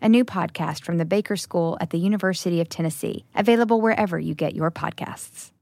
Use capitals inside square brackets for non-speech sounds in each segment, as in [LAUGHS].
a new podcast from the Baker School at the University of Tennessee, available wherever you get your podcasts.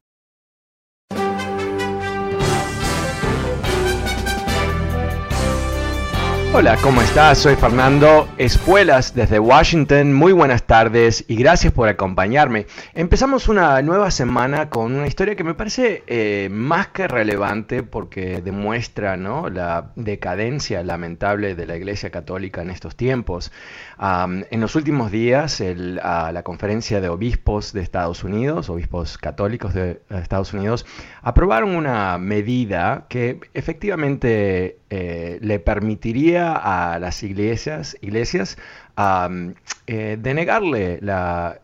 Hola, ¿cómo estás? Soy Fernando Espuelas desde Washington. Muy buenas tardes y gracias por acompañarme. Empezamos una nueva semana con una historia que me parece eh, más que relevante porque demuestra la decadencia lamentable de la Iglesia Católica en estos tiempos. En los últimos días, la conferencia de obispos de Estados Unidos, obispos católicos de Estados Unidos, aprobaron una medida que efectivamente eh, le permitiría a las iglesias, iglesias eh, denegarle la,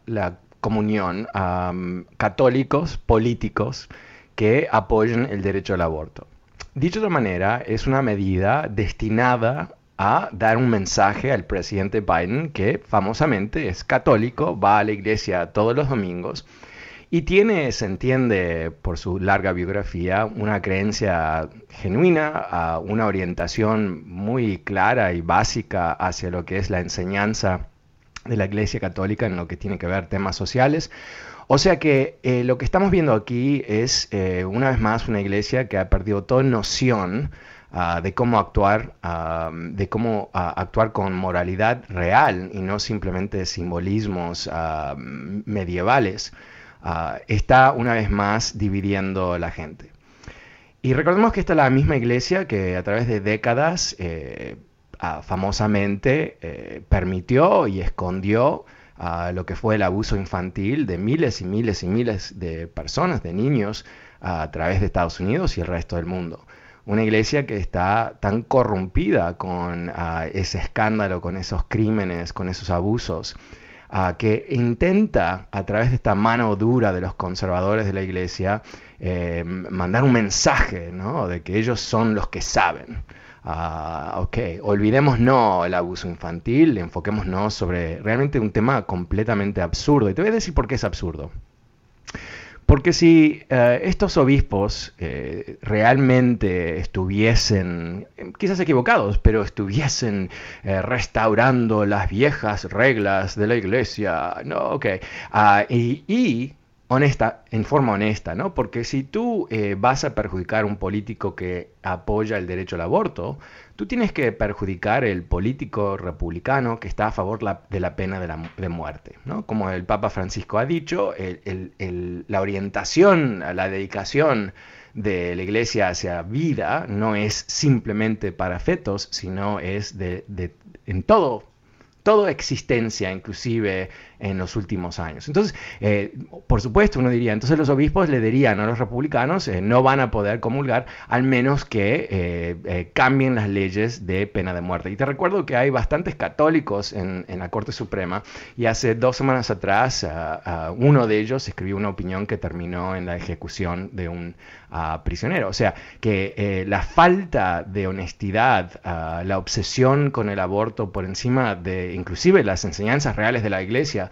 comunión a católicos políticos que apoyen el derecho al aborto. Dicho de otra manera, es una medida destinada a dar un mensaje al presidente Biden, que famosamente es católico, va a la iglesia todos los domingos y tiene, se entiende por su larga biografía, una creencia genuina, una orientación muy clara y básica hacia lo que es la enseñanza de la Iglesia Católica en lo que tiene que ver temas sociales. O sea que eh, lo que estamos viendo aquí es eh, una vez más una iglesia que ha perdido toda noción ah, de cómo actuar, ah, de cómo ah, actuar con moralidad real y no simplemente simbolismos medievales. Está una vez más dividiendo la gente. Y recordemos que esta es la misma iglesia que a través de décadas eh, famosamente eh, permitió y escondió lo que fue el abuso infantil de miles y miles y miles de personas, de niños, a través de Estados Unidos y el resto del mundo. Una iglesia que está tan corrompida con ese escándalo, con esos crímenes, con esos abusos, que intenta, a través de esta mano dura de los conservadores de la iglesia, eh, mandar un mensaje ¿no? de que ellos son los que saben. Uh, ok, olvidemos no el abuso infantil, enfoquémonos sobre realmente un tema completamente absurdo. Y te voy a decir por qué es absurdo. Porque si eh, estos obispos eh, realmente estuviesen, quizás equivocados, pero estuviesen eh, restaurando las viejas reglas de la iglesia, no, ok, ah, y honesta, en forma honesta, ¿no? Porque si tú vas a perjudicar a un político que apoya el derecho al aborto, tú tienes que perjudicar el político republicano que está a favor de la pena de, muerte, ¿no? Como el Papa Francisco ha dicho, la orientación, la dedicación de la iglesia hacia vida no es simplemente para fetos, sino es de, de en todo toda existencia, inclusive en los últimos años. Entonces, eh, por supuesto, uno diría, entonces los obispos le dirían a los republicanos, eh, no van a poder comulgar, al menos que eh, cambien las leyes de pena de muerte. Y te recuerdo que hay bastantes católicos en, la Corte Suprema, y hace dos semanas atrás uno de ellos escribió una opinión que terminó en la ejecución de un ah, prisionero. O sea, que la falta de honestidad, ah, la obsesión con el aborto por encima de inclusive las enseñanzas reales de la iglesia,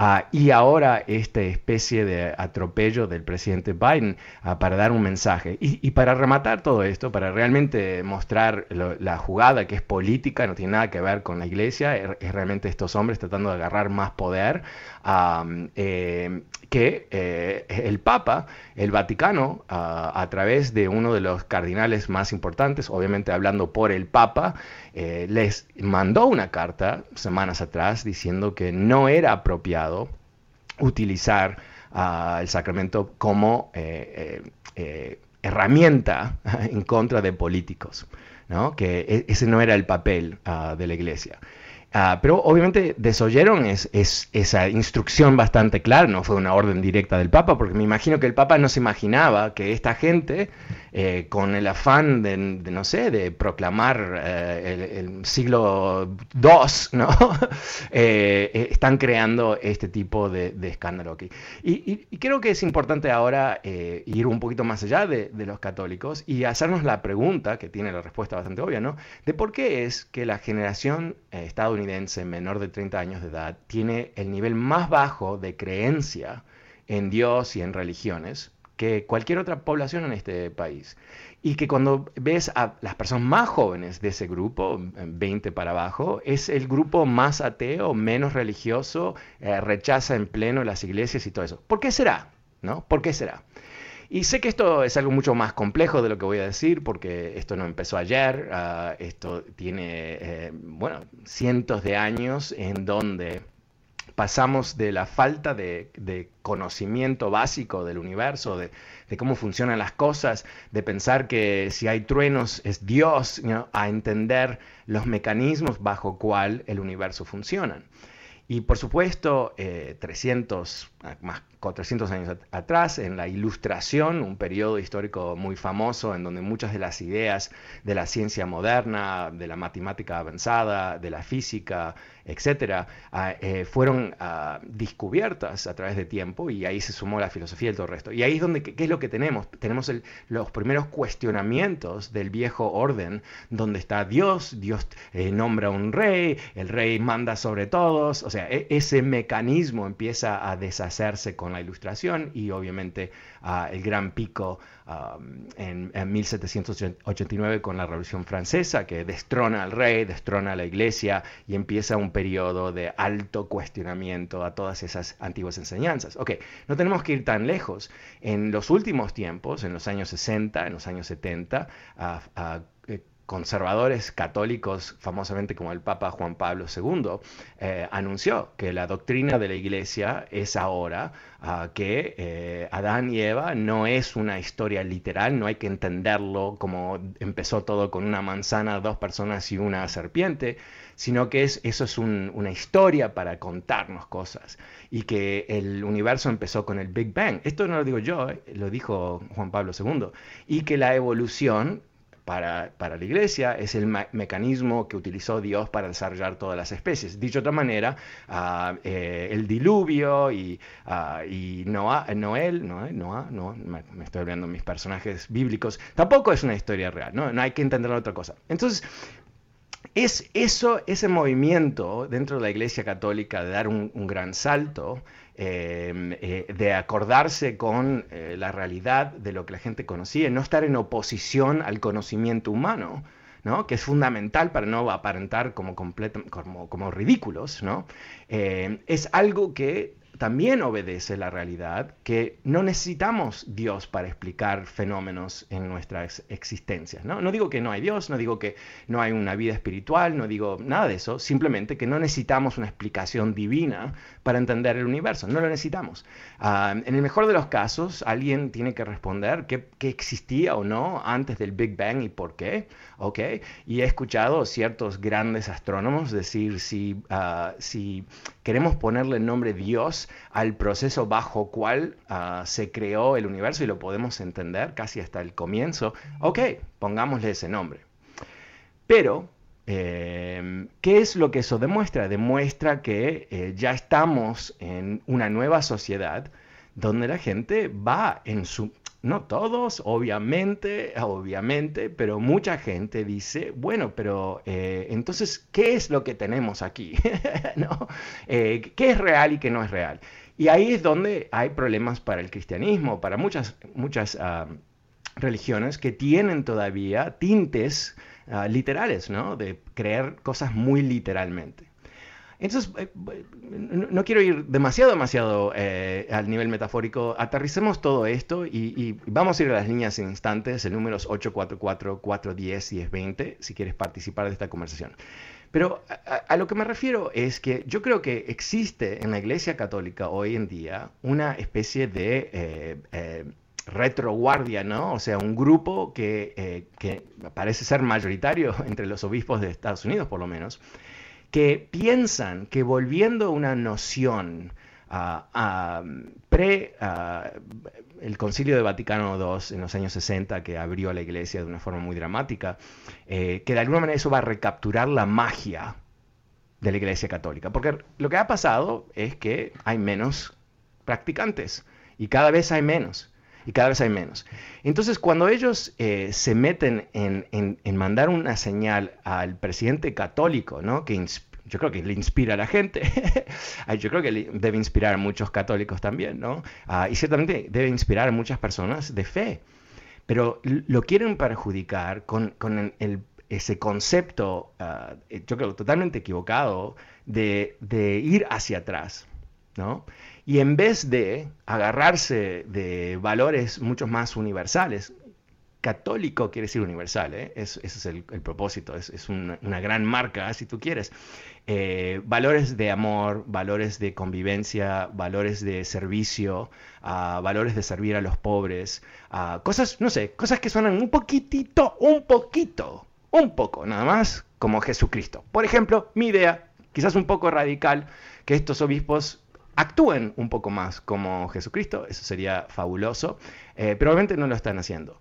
Ah, y ahora esta especie de atropello del presidente Biden ah, para dar un mensaje. Y, para rematar todo esto, para realmente mostrar la jugada que es política, no tiene nada que ver con la iglesia, es, realmente estos hombres tratando de agarrar más poder, eh, que eh, el Papa, el Vaticano, ah, a través de uno de los cardinales más importantes, obviamente hablando por el Papa, eh, les mandó una carta semanas atrás diciendo que no era apropiado utilizar el sacramento como herramienta [LAUGHS] en contra de políticos, ¿no? que e, ese no era el papel de la iglesia. Ah, pero obviamente desoyeron es, esa instrucción bastante clara, no fue una orden directa del Papa, porque me imagino que el Papa no se imaginaba que esta gente eh, con el afán de, no sé, de proclamar eh, el, siglo II, ¿no? [LAUGHS] Eh, están creando este tipo de, escándalo aquí. Y, creo que es importante ahora ir un poquito más allá de, los católicos y hacernos la pregunta, que tiene la respuesta bastante obvia, ¿no? De por qué es que la generación estadounidense menor de 30 años de edad tiene el nivel más bajo de creencia en Dios y en religiones que cualquier otra población en este país. Y que cuando ves a las personas más jóvenes de ese grupo, 20 para abajo, es el grupo más ateo, menos religioso, eh, rechaza en pleno las iglesias y todo eso. ¿Por qué será? ¿No? ¿Por qué será? Y sé que esto es algo mucho más complejo de lo que voy a decir, porque esto no empezó ayer, ah, esto tiene, eh, bueno, cientos de años en donde pasamos de la falta de, conocimiento básico del universo, de, cómo funcionan las cosas, de pensar que si hay truenos es Dios, a entender los mecanismos bajo cual el universo funciona. Y por supuesto, 300, eh, más 400 años atrás, en la Ilustración, un periodo histórico muy famoso en donde muchas de las ideas de la ciencia moderna, de la matemática avanzada, de la física, etcétera, ah, eh, fueron ah, descubiertas a través de tiempo y ahí se sumó la filosofía y todo el resto. Y ahí es donde, ¿qué es lo que tenemos? Tenemos los primeros cuestionamientos del viejo orden, donde está Dios, Dios eh, nombra un rey, el rey manda sobre todos, o sea, e, ese mecanismo empieza a deshacerse con la ilustración y obviamente el gran pico um, en, 1789 con la Revolución Francesa que destrona al rey, destrona a la iglesia y empieza un periodo de alto cuestionamiento a todas esas antiguas enseñanzas. Ok, no tenemos que ir tan lejos. En los últimos tiempos, en los años 60, en los años 70, uh, conservadores católicos, famosamente como el Papa Juan Pablo II, eh, anunció que la doctrina de la Iglesia es ahora ah, que eh, Adán y Eva no es una historia literal, no hay que entenderlo como empezó todo con una manzana, dos personas y una serpiente, sino que es, eso es una historia para contarnos cosas y que el universo empezó con el Big Bang. Esto no lo digo yo, eh, lo dijo Juan Pablo II, y que la evolución para, la iglesia es el mecanismo que utilizó Dios para desarrollar todas las especies. Dicho de otra manera, ah, eh, el diluvio y, uh, y Noel, no, no, me estoy hablando de mis personajes bíblicos, tampoco es una historia real, no, no hay que entender otra cosa. Entonces, es eso, ese movimiento dentro de la Iglesia Católica de dar un gran salto, Em, eh, de acordarse con eh, la realidad de lo que la gente conocía, no estar en oposición al conocimiento humano, ¿no? que es fundamental para no aparentar como, como, ridículos, ¿no? Eh, es algo que también obedece la realidad que no necesitamos Dios para explicar fenómenos en nuestras existencias. ¿no? digo que no hay Dios, no digo que no hay una vida espiritual, no digo nada de eso, simplemente que no necesitamos una explicación divina para entender el universo, no lo necesitamos. Ah, en el mejor de los casos, alguien tiene que responder qué, existía o no antes del Big Bang y por qué. ¿okay? Y he escuchado ciertos grandes astrónomos decir si, ah, si queremos ponerle el nombre Dios al proceso bajo cual ah, se creó el universo y lo podemos entender casi hasta el comienzo, ok, pongámosle ese nombre. Pero, em, ¿qué es lo que eso demuestra? Demuestra que eh, ya estamos en una nueva sociedad donde la gente va en su, no todos, obviamente, obviamente, pero mucha gente dice, bueno, pero eh, entonces, ¿qué es lo que tenemos aquí? [LAUGHS] ¿No? Eh, ¿Qué es real y qué no es real? Y ahí es donde hay problemas para el cristianismo, para muchas, muchas ah, religiones que tienen todavía tintes ah, literales, ¿no? De creer cosas muy literalmente. Entonces, eh, no quiero ir demasiado, demasiado eh, al nivel metafórico. Aterricemos todo esto y, vamos a ir a las líneas en instantes, el número es 844-410-1020, si quieres participar de esta conversación. Pero a, lo que me refiero es que yo creo que existe en la Iglesia Católica hoy en día una especie de eh, eh, retroguardia, ¿no? O sea, un grupo que, que parece ser mayoritario [LAUGHS] entre los obispos de Estados Unidos, por lo menos, que piensan que volviendo una noción a, pre el Concilio de Vaticano II en los años 60 que abrió la iglesia de una forma muy dramática, eh, que de alguna manera eso va a recapturar la magia de la iglesia católica. Porque lo que ha pasado es que hay menos practicantes y cada vez hay menos. Y cada vez hay menos. Entonces, cuando ellos eh, se meten en, en, mandar una señal al presidente católico, ¿no? que yo creo que le inspira a la gente, [LAUGHS] yo creo que debe inspirar a muchos católicos también, ¿no? Ah, y ciertamente debe inspirar a muchas personas de fe, pero lo quieren perjudicar con, con el, ese concepto, ah, yo creo totalmente equivocado, de, de ir hacia atrás, ¿no? Y en vez de agarrarse de valores mucho más universales, católico quiere decir universal, ¿eh? ese es el, propósito, es, una, gran marca, si tú quieres. Eh, valores de amor, valores de convivencia, valores de servicio, uh, valores de servir a los pobres, uh, cosas, no sé, cosas que suenan un poquitito, un poquito, un poco, nada más, como Jesucristo. Por ejemplo, mi idea, quizás un poco radical, que estos obispos actúen un poco más como Jesucristo, eso sería fabuloso, eh, pero obviamente no lo están haciendo.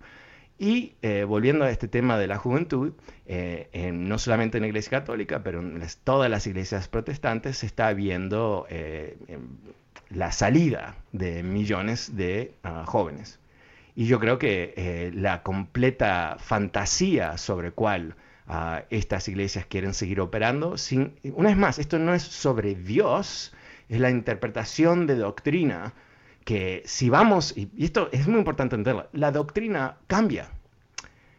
Y eh, volviendo a este tema de la juventud, eh, no solamente en la Iglesia Católica, pero en todas las iglesias protestantes se está viendo eh, em, la salida de millones de ah, jóvenes. Y yo creo que la completa fantasía sobre cuál ah, estas iglesias quieren seguir operando, sin, una vez más, esto no es sobre Dios, es la interpretación de doctrina que si vamos, y esto es muy importante entenderlo, la doctrina cambia,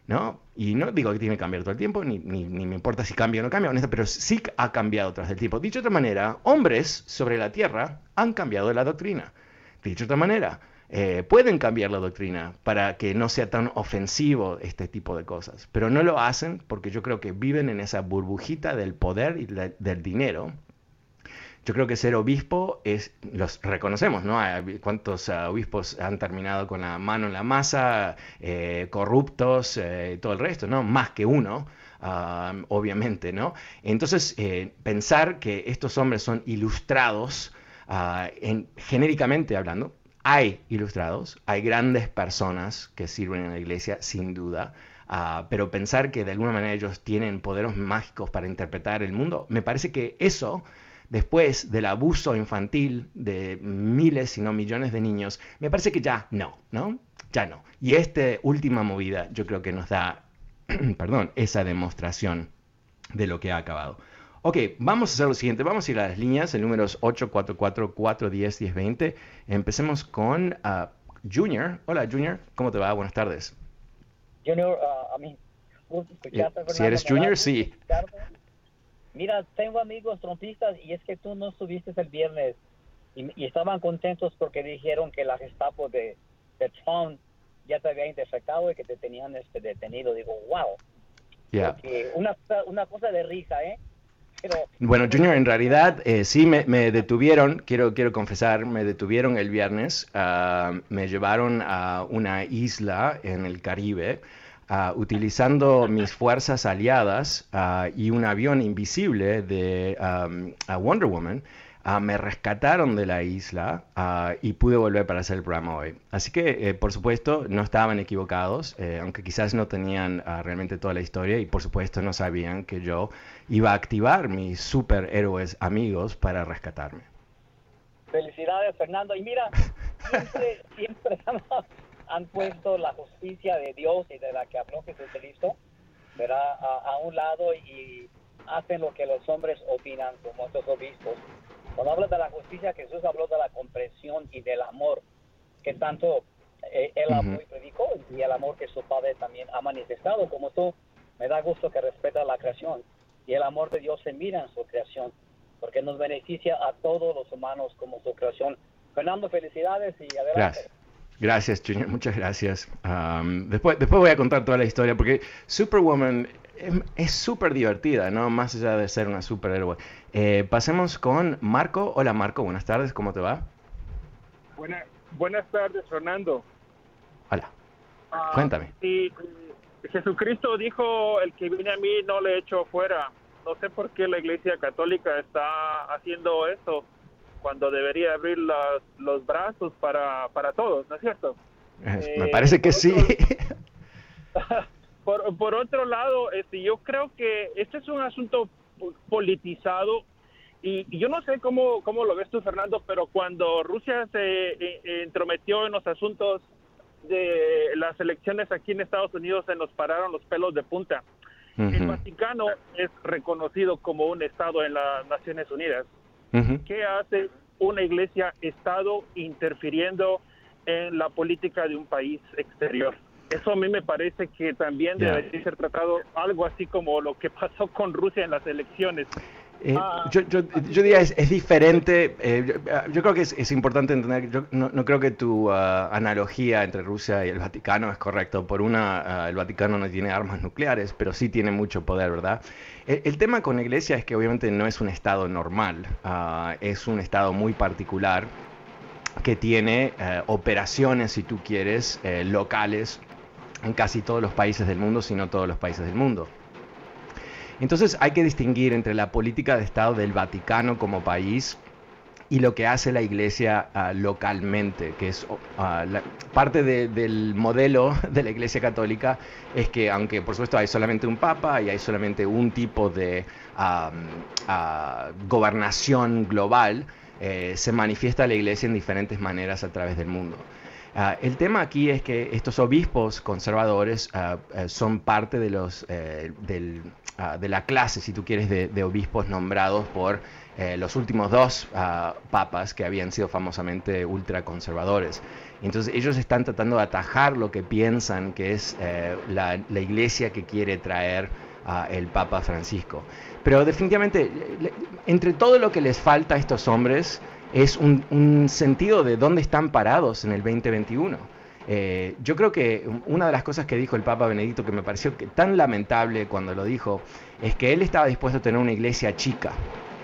¿no? Y no digo que tiene que cambiar todo el tiempo, ni, ni, me importa si cambia o no cambia, pero sí ha cambiado tras el tiempo. Dicho de otra manera, hombres sobre la tierra han cambiado la doctrina. Dicho de otra manera, eh, pueden cambiar la doctrina para que no sea tan ofensivo este tipo de cosas, pero no lo hacen porque yo creo que viven en esa burbujita del poder y del dinero yo creo que ser obispo es, los reconocemos, ¿no? ¿Cuántos ah, obispos han terminado con la mano en la masa, eh, corruptos, eh, todo el resto, ¿no? Más que uno. Ah, obviamente, ¿no? Entonces, eh, pensar que estos hombres son ilustrados, ah, en, genéricamente hablando, hay ilustrados, hay grandes personas que sirven en la iglesia, sin duda, pero pensar que de alguna manera ellos tienen poderes mágicos para interpretar el mundo, me parece que eso después del abuso infantil de miles, si no millones de niños, me parece que ya no, ¿no? Ya no. Y esta última movida yo creo que nos da, [CLEARS THROAT] perdón, esa demostración de lo que ha acabado. Ok, vamos a hacer lo siguiente, vamos a ir a las líneas, el número es 844-410-1020. Empecemos con uh, Junior. Hola Junior, ¿cómo te va? Buenas tardes. Junior, uh, a mí, eh, si eres Junior, sí. Mira, tengo amigos trompistas y es que tú no estuviste el viernes y, estaban contentos porque dijeron que la Gestapo de, de Trump ya te había interceptado y que te tenían este detenido. Digo, wow. Yeah. Una, una cosa de risa, ¿eh? Bueno, Junior, en realidad eh, sí me, detuvieron, quiero, quiero confesar, me detuvieron el viernes, uh, me llevaron a una isla en el Caribe Ah, utilizando mis fuerzas aliadas ah, y un avión invisible de Wonder Woman, ah, me rescataron de la isla y pude volver para hacer el programa hoy. Así que, eh, por supuesto, no estaban equivocados, eh, aunque quizás no tenían realmente toda la historia y, por supuesto, no sabían que yo iba a activar mis superhéroes amigos para rescatarme. Felicidades, Fernando. Y mira, [LAUGHS] siempre, siempre han puesto la justicia de Dios y de la que habló Jesucristo ¿verdad? A, a, un lado y hacen lo que los hombres opinan como estos obispos. Cuando habla de la justicia, Jesús habló de la comprensión y del amor que tanto eh, él uh predicó y el amor que su Padre también ha manifestado. Como tú, me da gusto que respeta la creación y el amor de Dios se mira en su creación porque nos beneficia a todos los humanos como su creación. Fernando, felicidades y adelante. Gracias, Junior, muchas gracias. después, después voy a contar toda la historia porque Superwoman em, es súper divertida, ¿no? Más allá de ser una superhéroe. Eh, pasemos con Marco. Hola Marco, buenas tardes, ¿cómo te va? buenas tardes, Fernando. Hola. Ah, Cuéntame. Jesucristo dijo, el que viene a mí no le echo fuera. No sé por qué la Iglesia Católica está haciendo eso cuando debería abrir los, brazos para, para todos, ¿no es cierto? Me eh, parece que sí. [LAUGHS] [LAUGHS] por, por otro lado, este, yo creo que este es un asunto politizado y, yo no sé cómo, cómo lo ves tú, Fernando, pero cuando Rusia se eh, entrometió en los asuntos de las elecciones aquí en Estados Unidos, se nos pararon los pelos de punta. El Vaticano es reconocido como un Estado en las Naciones Unidas. ¿Qué hace una iglesia Estado interfiriendo en la política de un país exterior? Eso a mí me parece que también debería ser tratado algo así como lo que pasó con Rusia en las elecciones. Eh, ah. yo, yo, yo, diría es, es diferente. Eh, yo, creo que es, es importante entender. Yo no, no creo que tu ah, analogía entre Rusia y el Vaticano es correcto. Por una, ah, el Vaticano no tiene armas nucleares, pero sí tiene mucho poder, ¿verdad? El, tema con la Iglesia es que obviamente no es un estado normal. es un estado muy particular que tiene eh, operaciones, si tú quieres, locales en casi todos los países del mundo, si no todos los países del mundo. Entonces hay que distinguir entre la política de Estado del Vaticano como país y lo que hace la iglesia ah, localmente, que es ah, parte del modelo [LAUGHS] de la iglesia católica, es que aunque por supuesto hay solamente un papa y hay solamente un tipo de ah, gobernación global, eh, se manifiesta la iglesia en diferentes maneras a través del mundo. El tema aquí es que estos obispos conservadores eh, son parte eh, Ah, de la clase, si tú quieres, de, obispos nombrados por eh, los últimos dos ah, papas que habían sido famosamente ultraconservadores. Entonces ellos están tratando de atajar lo que piensan que es eh, la, iglesia que quiere traer el Papa Francisco. Pero definitivamente, entre todo lo que les falta a estos hombres, es un, un sentido de dónde están parados en el 2021. Eh, yo creo que una de las cosas que dijo el Papa Benedicto que me pareció tan lamentable cuando lo dijo es que él estaba dispuesto a tener una iglesia chica.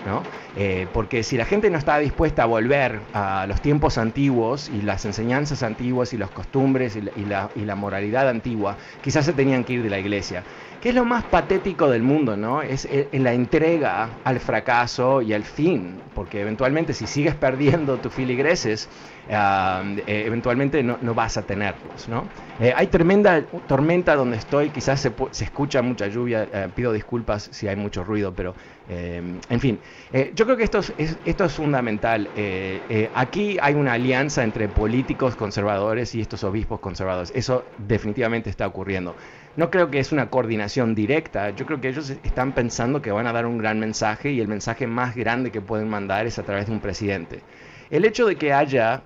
¿no? Eh, porque si la gente no estaba dispuesta a volver a los tiempos antiguos y las enseñanzas antiguas y las costumbres y la, y la moralidad antigua, quizás se tenían que ir de la iglesia es lo más patético del mundo, ¿no? Es eh, la entrega al fracaso y al fin, porque eventualmente si sigues perdiendo tus filigreses, eh, eventualmente no, vas a tenerlos, ¿no? Eh, hay tremenda tormenta donde estoy, quizás se, escucha mucha lluvia, pido disculpas si hay mucho ruido, pero en fin, yo creo que esto es, esto es fundamental. aquí hay una alianza entre políticos conservadores y estos obispos conservadores, eso definitivamente está ocurriendo no creo que es una coordinación directa, yo creo que ellos están pensando que van a dar un gran mensaje y el mensaje más grande que pueden mandar es a través de un presidente. El hecho de que haya,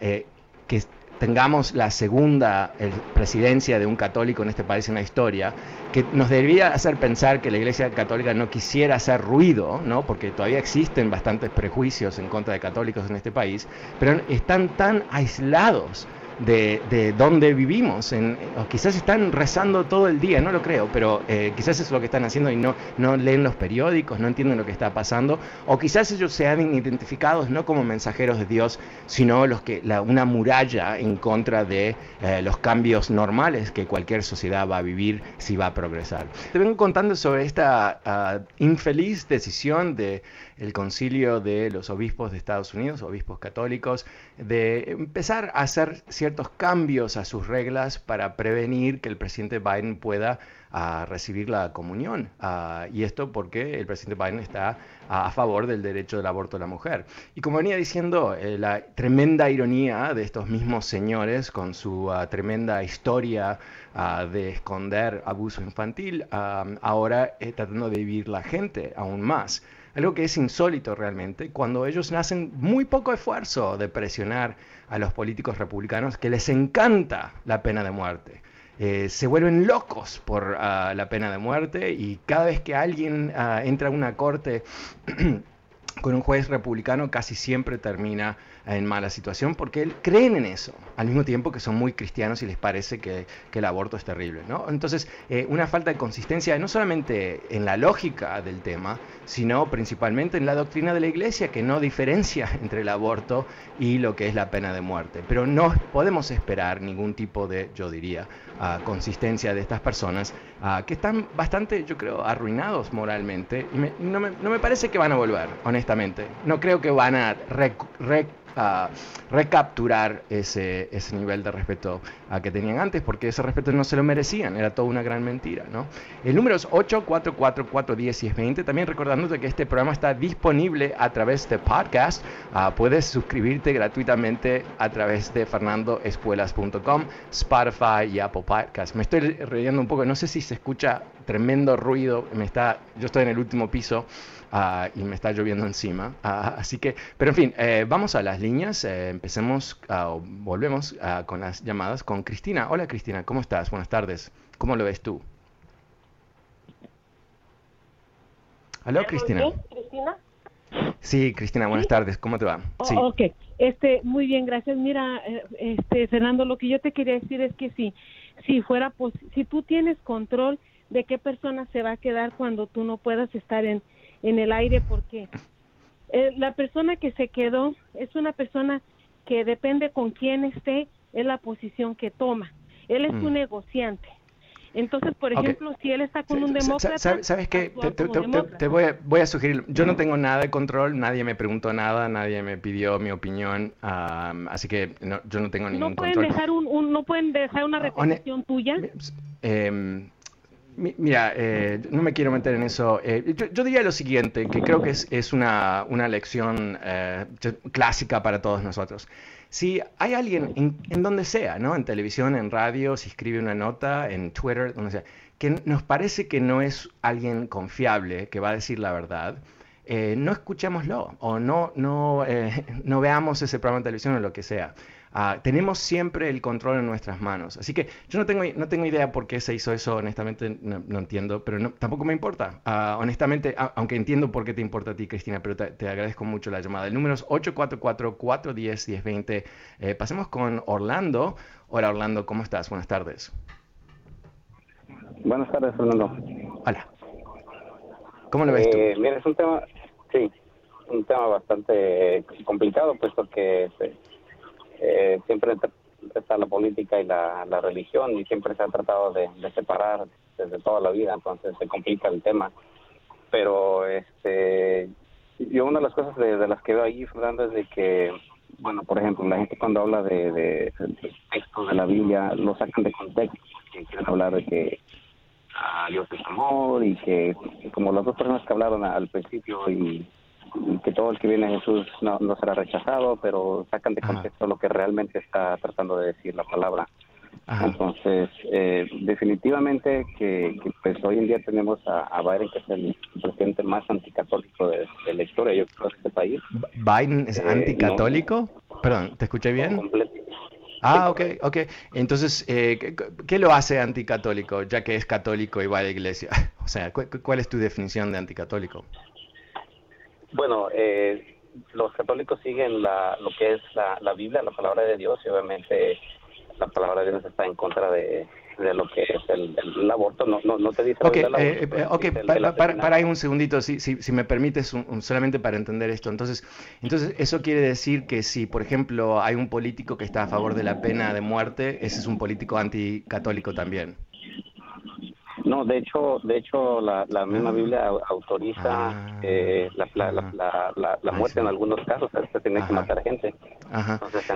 eh, que tengamos la segunda presidencia de un católico en este país en la historia, que nos debería hacer pensar que la Iglesia Católica no quisiera hacer ruido, ¿no? porque todavía existen bastantes prejuicios en contra de católicos en este país, pero están tan aislados de, de dónde vivimos. En, o quizás están rezando todo el día, no lo creo, pero eh, quizás es lo que están haciendo y no, no leen los periódicos, no entienden lo que está pasando. O quizás ellos se han identificados no como mensajeros de Dios, sino los que, la, una muralla en contra de eh, los cambios normales que cualquier sociedad va a vivir si va a progresar. Te vengo contando sobre esta ah, infeliz decisión de el concilio de los obispos de Estados Unidos, obispos católicos, de empezar a hacer ciertos cambios a sus reglas para prevenir que el presidente Biden pueda ah, recibir la comunión. Ah, y esto porque el presidente Biden está a favor del derecho del aborto de la mujer. Y como venía diciendo, eh, la tremenda ironía de estos mismos señores con su ah, tremenda historia de esconder abuso infantil, ahora eh, tratando de vivir la gente aún más algo que es insólito realmente, cuando ellos hacen muy poco esfuerzo de presionar a los políticos republicanos que les encanta la pena de muerte. Eh, se vuelven locos por ah, la pena de muerte y cada vez que alguien ah, entra a una corte [CLEARS THROAT] con un juez republicano casi siempre termina en mala situación porque creen en eso, al mismo tiempo que son muy cristianos y les parece que, el aborto es terrible. ¿no? Entonces, eh, una falta de consistencia no solamente en la lógica del tema, sino principalmente en la doctrina de la iglesia que no diferencia [LAUGHS] entre el aborto y lo que es la pena de muerte. Pero no podemos esperar ningún tipo de, yo diría, ah, consistencia de estas personas ah, que están bastante, yo creo, arruinados moralmente. No, me, no, me, parece que van a volver, honestamente. No creo que van a a recapturar ese, ese nivel de respeto a que tenían antes, porque ese respeto no se lo merecían, era toda una gran mentira. ¿no? El número es 844-410-1020. También recordándote que este programa está disponible a través de podcast. Uh, puedes suscribirte gratuitamente a través de fernandoespuelas.com, Spotify y Apple Podcasts. Me estoy riendo un poco, no sé si se escucha tremendo ruido, me está, yo estoy en el último piso. Ah, y me está lloviendo encima. Ah, así que, pero en fin, eh, vamos a las líneas. Eh, empecemos, uh, volvemos con las llamadas con Cristina. Hola Cristina, ¿cómo estás? Buenas tardes. ¿Cómo lo ves tú? ¿Aló, Cristina? Cristina? Sí, Cristina, buenas tardes. ¿Cómo te va? Oh, ok, este, muy bien, gracias. Mira, eh, este, Fernando, lo que yo te quería decir es que si, si fuera, si tú tienes control de qué persona se va a quedar cuando tú no puedas estar en, en el aire porque eh, la persona que se quedó es una persona que depende con quién esté, es la posición que toma. Él es un mm. negociante. Entonces, por ejemplo, si él está con un demócrata... ¿Sabes, qué? Te, voy, a, voy, a, sugerir, yo no tengo nada de control, nadie me preguntó nada, nadie me pidió mi opinión, así que yo no tengo ningún ¿No pueden control. Dejar un, ¿No pueden dejar una recomendación tuya? Eh, Mira, eh, no me quiero meter en eso. Eh, yo, diría lo siguiente, que creo que es, una, lección eh, clásica para todos nosotros. Si hay alguien en, donde sea, ¿no? En televisión, en radio, si escribe una nota, en Twitter, donde sea, que nos parece que no es alguien confiable, que va a decir la verdad, no escuchémoslo o no, no, [LAUGHS] no veamos ese programa de televisión o lo que sea. Ah, tenemos siempre el control en nuestras manos. Así que yo no tengo, no tengo idea por qué se hizo eso, honestamente no, entiendo, pero tampoco me importa. Ah, honestamente, aunque entiendo por qué te importa a ti, Cristina, pero te, agradezco mucho la llamada. El número es 844-410-1020. Eh, pasemos con Orlando. Hola Orlando, ¿cómo estás? Buenas tardes. Buenas tardes, Fernando. Hola. ¿Cómo lo ves tú? Eh, mira, es un tema, sí, un tema bastante complicado, puesto que... Este, eh, siempre está la política y la, religión y siempre se ha tratado de, separar desde toda la vida, entonces se complica el tema. Pero este, yo una de las cosas de, las que veo ahí, Fernando, es de que, bueno, por ejemplo, la gente cuando habla de, de, textos de la Biblia lo sacan de contexto, que quieren hablar de que ah, Dios es amor y que como las dos personas que hablaron al principio y que todo el que viene a Jesús no, será rechazado, pero sacan de contexto lo que realmente está tratando de decir la palabra. Entonces, eh, definitivamente que, pues hoy en día tenemos a, Biden, que es el presidente más anticatólico de, la historia, yo creo, de este país. ¿Biden es eh, anticatólico? Perdón, ¿te escuché bien? Ah, ok, ok. Entonces, eh, ¿qué, lo hace anticatólico, ya que es católico y va a la iglesia? [LAUGHS] O sea, ¿cuál es tu definición de anticatólico? Bueno, eh, los católicos siguen la, lo que es la, la Biblia, la palabra de Dios, y obviamente la palabra de Dios está en contra de, de lo que es el, aborto. No, no, no, te dice. Ok, eh, eh, okay. para, ahí un segundito, si, si, si me permites, solamente para entender esto. Entonces, entonces, eso quiere decir que si, por ejemplo, hay un político que está a favor de la pena de muerte, ese es un político anticatólico también. No, de hecho, de hecho la, la misma Biblia autoriza ah. eh, la, la, la, muerte en algunos casos, se tiene que matar gente.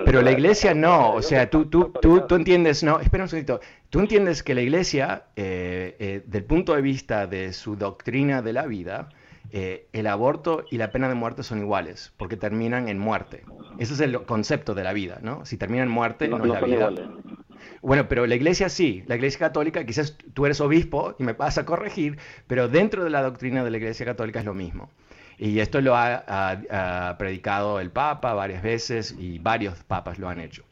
Pero la iglesia no, o sea, tú, tú, tú, tú entiendes, no, espera un segundito, tú entiendes que la iglesia, eh, eh, del punto de vista de su doctrina de la vida, el aborto y la pena de muerte son iguales, porque terminan en muerte. Ese es el concepto de la vida, ¿no? Si termina en muerte, no, es la vida. Bueno, pero la iglesia sí, la iglesia católica, quizás tú eres obispo y me vas a corregir, pero dentro de la doctrina de la iglesia católica es lo mismo. Y esto lo ha, predicado el Papa varias veces y varios papas lo han hecho.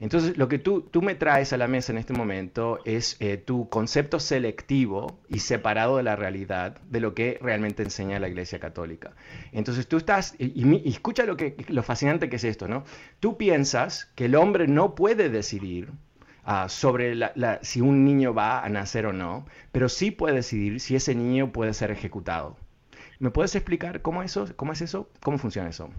Entonces, lo que tú, tú me traes a la mesa en este momento es eh, tu concepto selectivo y separado de la realidad de lo que realmente enseña la Iglesia Católica. Entonces, tú estás, y, escucha lo, que, lo fascinante que es esto, ¿no? Tú piensas que el hombre no puede decidir ah, sobre si un niño va a nacer o no, pero sí puede decidir si ese niño puede ser ejecutado. ¿Me puedes explicar cómo, eso, cómo es eso? ¿Cómo funciona eso?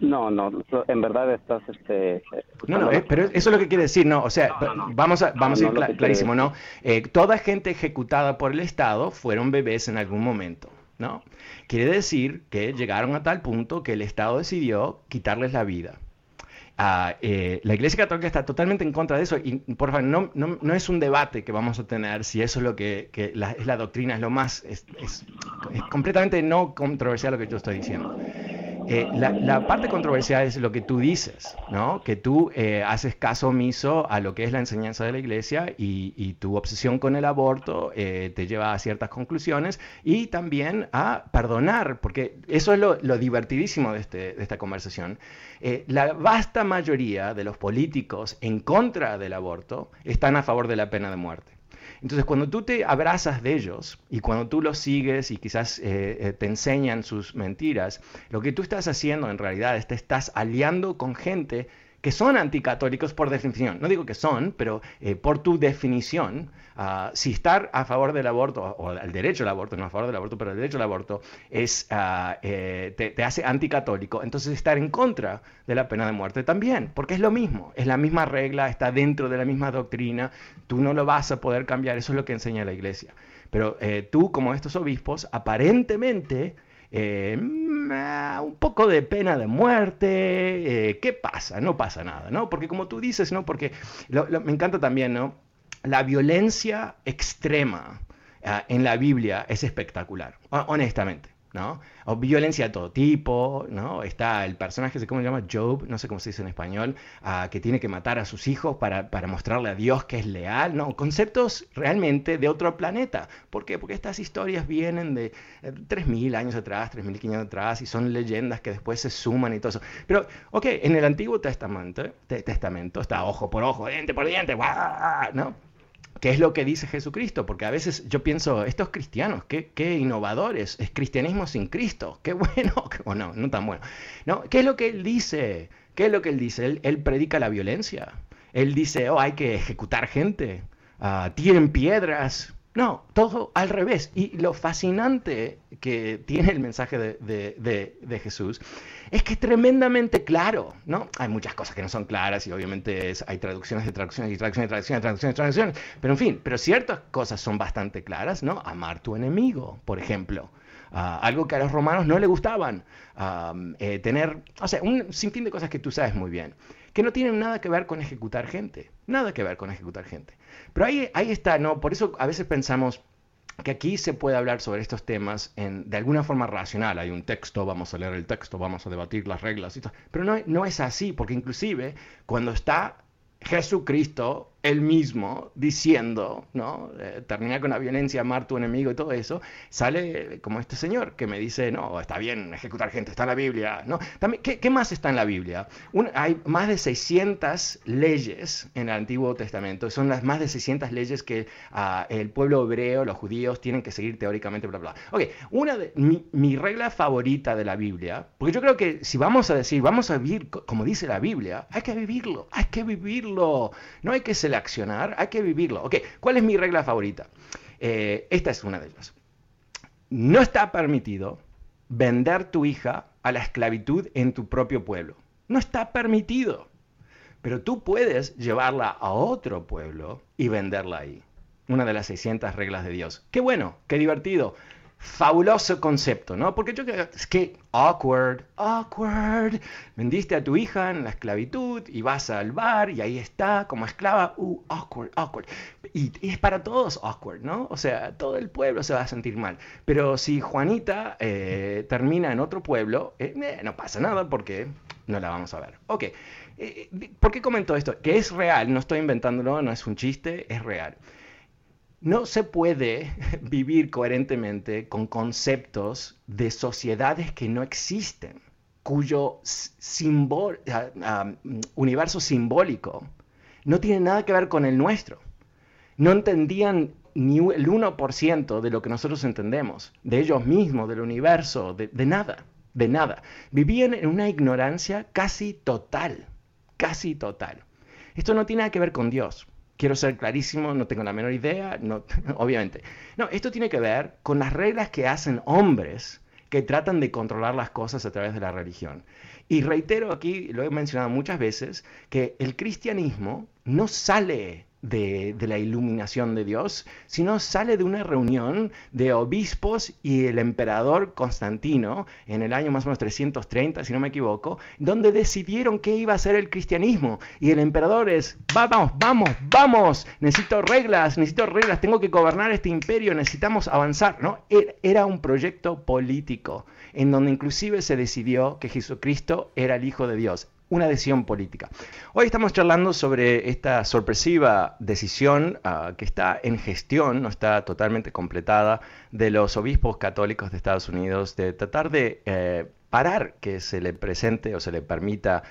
No, no, en verdad estás... Este, no, no, eh, pero eso es lo que quiere decir, ¿no? O sea, vamos a, vamos a ir clarísimo, ¿no? Eh, toda gente ejecutada por el Estado fueron bebés en algún momento, ¿no? Quiere decir que llegaron a tal punto que el Estado decidió quitarles la vida. Ah, eh, la Iglesia Católica está totalmente en contra de eso y por favor, no, no, no es un debate que vamos a tener si eso es lo que, que la, es la doctrina, es lo más, es completamente no controversial lo que yo estoy diciendo. Eh, la, parte controversial es lo que tú dices, ¿no? Que tú eh, haces caso omiso a lo que es la enseñanza de la iglesia y, tu obsesión con el aborto eh, te lleva a ciertas conclusiones y también a perdonar, porque eso es lo, divertidísimo de, este, de, esta conversación. la vasta mayoría de los políticos en contra del aborto están a favor de la pena de muerte. Entonces, cuando tú te abrazas de ellos y cuando tú los sigues y quizás eh, eh, te enseñan sus mentiras, lo que tú estás haciendo en realidad es te estás aliando con gente que son anticatólicos por definición. No digo que son, pero eh, por tu definición, ah, si estar a favor del aborto, o el derecho al aborto, no a favor del aborto, pero el derecho al aborto, es, ah, eh, te, hace anticatólico, entonces estar en contra de la pena de muerte también, porque es lo mismo, es la misma regla, está dentro de la misma doctrina, tú no lo vas a poder cambiar, eso es lo que enseña la iglesia. Pero eh, tú, como estos obispos, aparentemente eh, mm, un poco de pena de muerte, eh, ¿qué pasa? No pasa nada, ¿no? Porque como tú dices, ¿no? Porque me encanta también, ¿no? La violencia extrema ah, en la Biblia es espectacular, honestamente. ¿No? O violencia de todo tipo, ¿no? Está el personaje, ¿cómo se llama? Job, no sé cómo se dice en español, uh, que tiene que matar a sus hijos para, para, mostrarle a Dios que es leal, ¿no? Conceptos realmente de otro planeta. ¿Por qué? Porque estas historias vienen de 3.000 eh, años atrás, 3.500 atrás, y son leyendas que después se suman y todo eso. Pero, ok, en el Antiguo Testamento, testamento está ojo por ojo, diente por diente, ¿no? ¿Qué es lo que dice Jesucristo? Porque a veces yo pienso, estos cristianos, qué, qué innovadores, es cristianismo sin Cristo, qué [LAUGHS] bueno, o no, no tan bueno. ¿No? ¿Qué es lo que él dice? ¿Qué es lo que él dice? Él, predica la violencia. Él dice, oh, hay que ejecutar gente, uh, piedras, no, todo al revés. Y lo fascinante que tiene el mensaje de, Jesús es que es tremendamente claro, ¿no? Hay muchas cosas que no son claras y obviamente hay traducciones de traducciones y traducciones de traducciones, traducciones, traducciones, pero en fin, pero ciertas cosas son bastante claras, ¿no? Amar tu enemigo, por ejemplo. Ah, algo que a los romanos no le gustaban. Eh, tener, o sea, un sinfín de cosas que tú sabes muy bien, que no tienen nada que ver con ejecutar gente, nada que ver con ejecutar gente. Pero ahí, ahí está, ¿no? Por eso a veces pensamos que aquí se puede hablar sobre estos temas en, de alguna forma racional. Hay un texto, vamos a leer el texto, vamos a debatir las reglas. Pero no, no es así, porque inclusive cuando está Jesucristo él mismo diciendo, ¿no? Eh, termina con la violencia, amar tu enemigo y todo eso, sale como este señor que me dice, no, está bien ejecutar gente, está en la Biblia, ¿no? También, ¿qué, más está en la Biblia? hay más de 600 leyes en el Antiguo Testamento, son las más de 600 leyes que ah, el pueblo hebreo, los judíos, tienen que seguir teóricamente, bla, bla. Ok, una de, mi, mi regla favorita de la Biblia, porque yo creo que si vamos a decir, vamos a vivir como dice la Biblia, hay que vivirlo, hay que vivirlo, no hay que ser accionar, hay que vivirlo. Ok, ¿cuál es mi regla favorita? Eh, esta es una de ellas. No está permitido vender tu hija a la esclavitud en tu propio pueblo. No está permitido. Pero tú puedes llevarla a otro pueblo y venderla ahí. Una de las 600 reglas de Dios. Qué bueno, qué divertido fabuloso concepto, ¿no? Porque yo creo es que awkward, awkward, vendiste a tu hija en la esclavitud y vas al bar y ahí está como esclava, uh, awkward, awkward. Y, es para todos awkward, ¿no? O sea, todo el pueblo se va a sentir mal. Pero si Juanita eh, termina en otro pueblo, eh, eh, no pasa nada porque no la vamos a ver. Ok, ¿por qué comento esto? Que es real, no estoy inventándolo, no es un chiste, es real. No se puede [LAUGHS] vivir coherentemente con conceptos de sociedades que no existen, cuyo universo simbólico no tiene nada que ver con el nuestro. No entendían ni el 1% de lo que nosotros entendemos, de ellos mismos, del universo, de, de nada, de nada. Vivían en una ignorancia casi total, casi total. Esto no tiene nada que ver con Dios quiero ser clarísimo, no tengo la menor idea, no, [LAUGHS] obviamente. No, esto tiene que ver con las reglas que hacen hombres que tratan de controlar las cosas a través de la religión. Y reitero aquí, lo he mencionado muchas veces, que el cristianismo no sale de, la iluminación de Dios, sino sale de una reunión de obispos y el emperador Constantino en el año más o menos 330, si no me equivoco, donde decidieron qué iba a ser el cristianismo. Y el emperador es, vamos, vamos, vamos, necesito reglas, necesito reglas, tengo que gobernar este imperio, necesitamos avanzar. ¿no? E, era un proyecto político en donde inclusive se decidió que Jesucristo era el Hijo de Dios una decisión política. Hoy estamos charlando sobre esta sorpresiva decisión ah, que está en gestión, no está totalmente completada, de los obispos católicos de Estados Unidos de tratar de eh, parar que se le presente o se le permita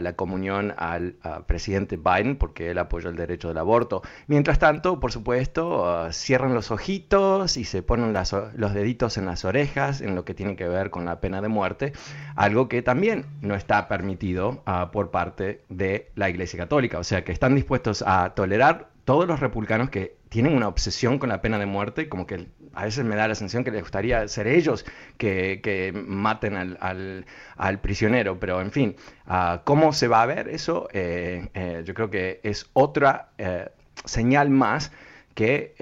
la comunión al presidente Biden porque él apoyó el derecho del aborto. Mientras tanto, por supuesto, uh, cierran los ojitos y se ponen los deditos en las orejas en lo que tiene que ver con la pena de muerte, algo que también no está permitido uh, por parte de la Iglesia Católica. O sea, que están dispuestos a tolerar todos los republicanos que tienen una obsesión con la pena de muerte, como que a veces me da la sensación que les gustaría ser ellos que, maten al, prisionero, pero en fin, ah, ¿cómo se va a ver eso? Eh, eh, yo creo que es otra eh, señal más que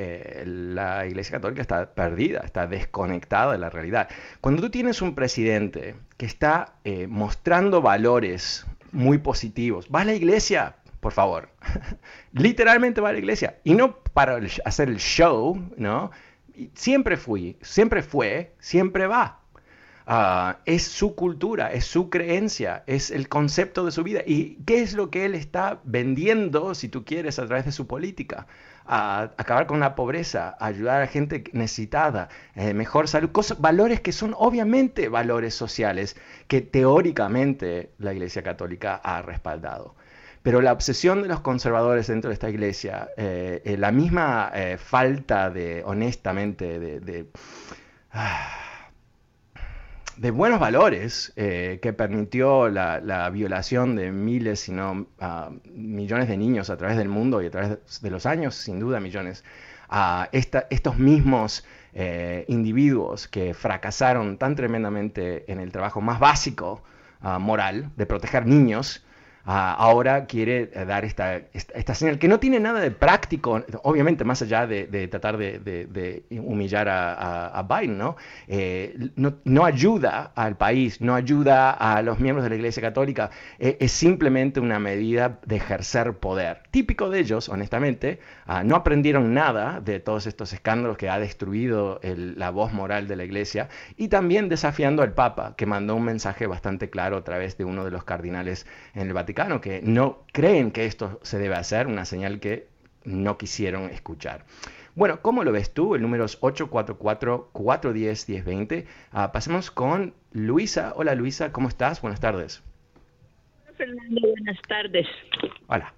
la Iglesia Católica está perdida, está desconectada de la realidad. Cuando tú tienes un presidente que está mostrando valores muy positivos, va a la iglesia, por favor. [LAUGHS] Literalmente va a la iglesia. Y no para hacer el show, ¿no? Siempre fui, siempre fue, siempre va. Ah, es su cultura, es su creencia, es el concepto de su vida. ¿Y qué es lo que él está vendiendo, si tú quieres, a través de su política? acabar con la pobreza, ayudar a gente necesitada, eh, mejor salud, cosas, valores que son obviamente valores sociales que teóricamente la Iglesia Católica ha respaldado. Pero la obsesión de los conservadores dentro de esta iglesia, eh, eh, la misma eh, falta de, honestamente, de, ah, buenos valores que permitió la, violación de miles, si no ah, millones de niños a través del mundo y a través de los años, sin duda millones, a estos mismos individuos que fracasaron tan tremendamente en el trabajo más básico ah, moral de proteger niños, ahora quiere eh, dar esta, esta, señal, que no tiene nada de práctico, obviamente más allá de, tratar de, humillar a, Biden, eh, ¿no? ¿no? ayuda al país, no ayuda a los miembros de la Iglesia Católica, eh, es simplemente una medida de ejercer poder. Típico de ellos, honestamente, ah, no aprendieron nada de todos estos escándalos que ha destruido la voz moral de la Iglesia y también desafiando al Papa, que mandó un mensaje bastante claro a través de uno de los cardinales en el Vaticano que no creen que esto se debe hacer, una señal que no quisieron escuchar. Bueno, ¿cómo lo ves tú? El número es 844-410-1020. Ah, pasemos con Luisa. Hola Luisa, ¿cómo estás? Buenas tardes. Hola Fernando, buenas tardes. Hola.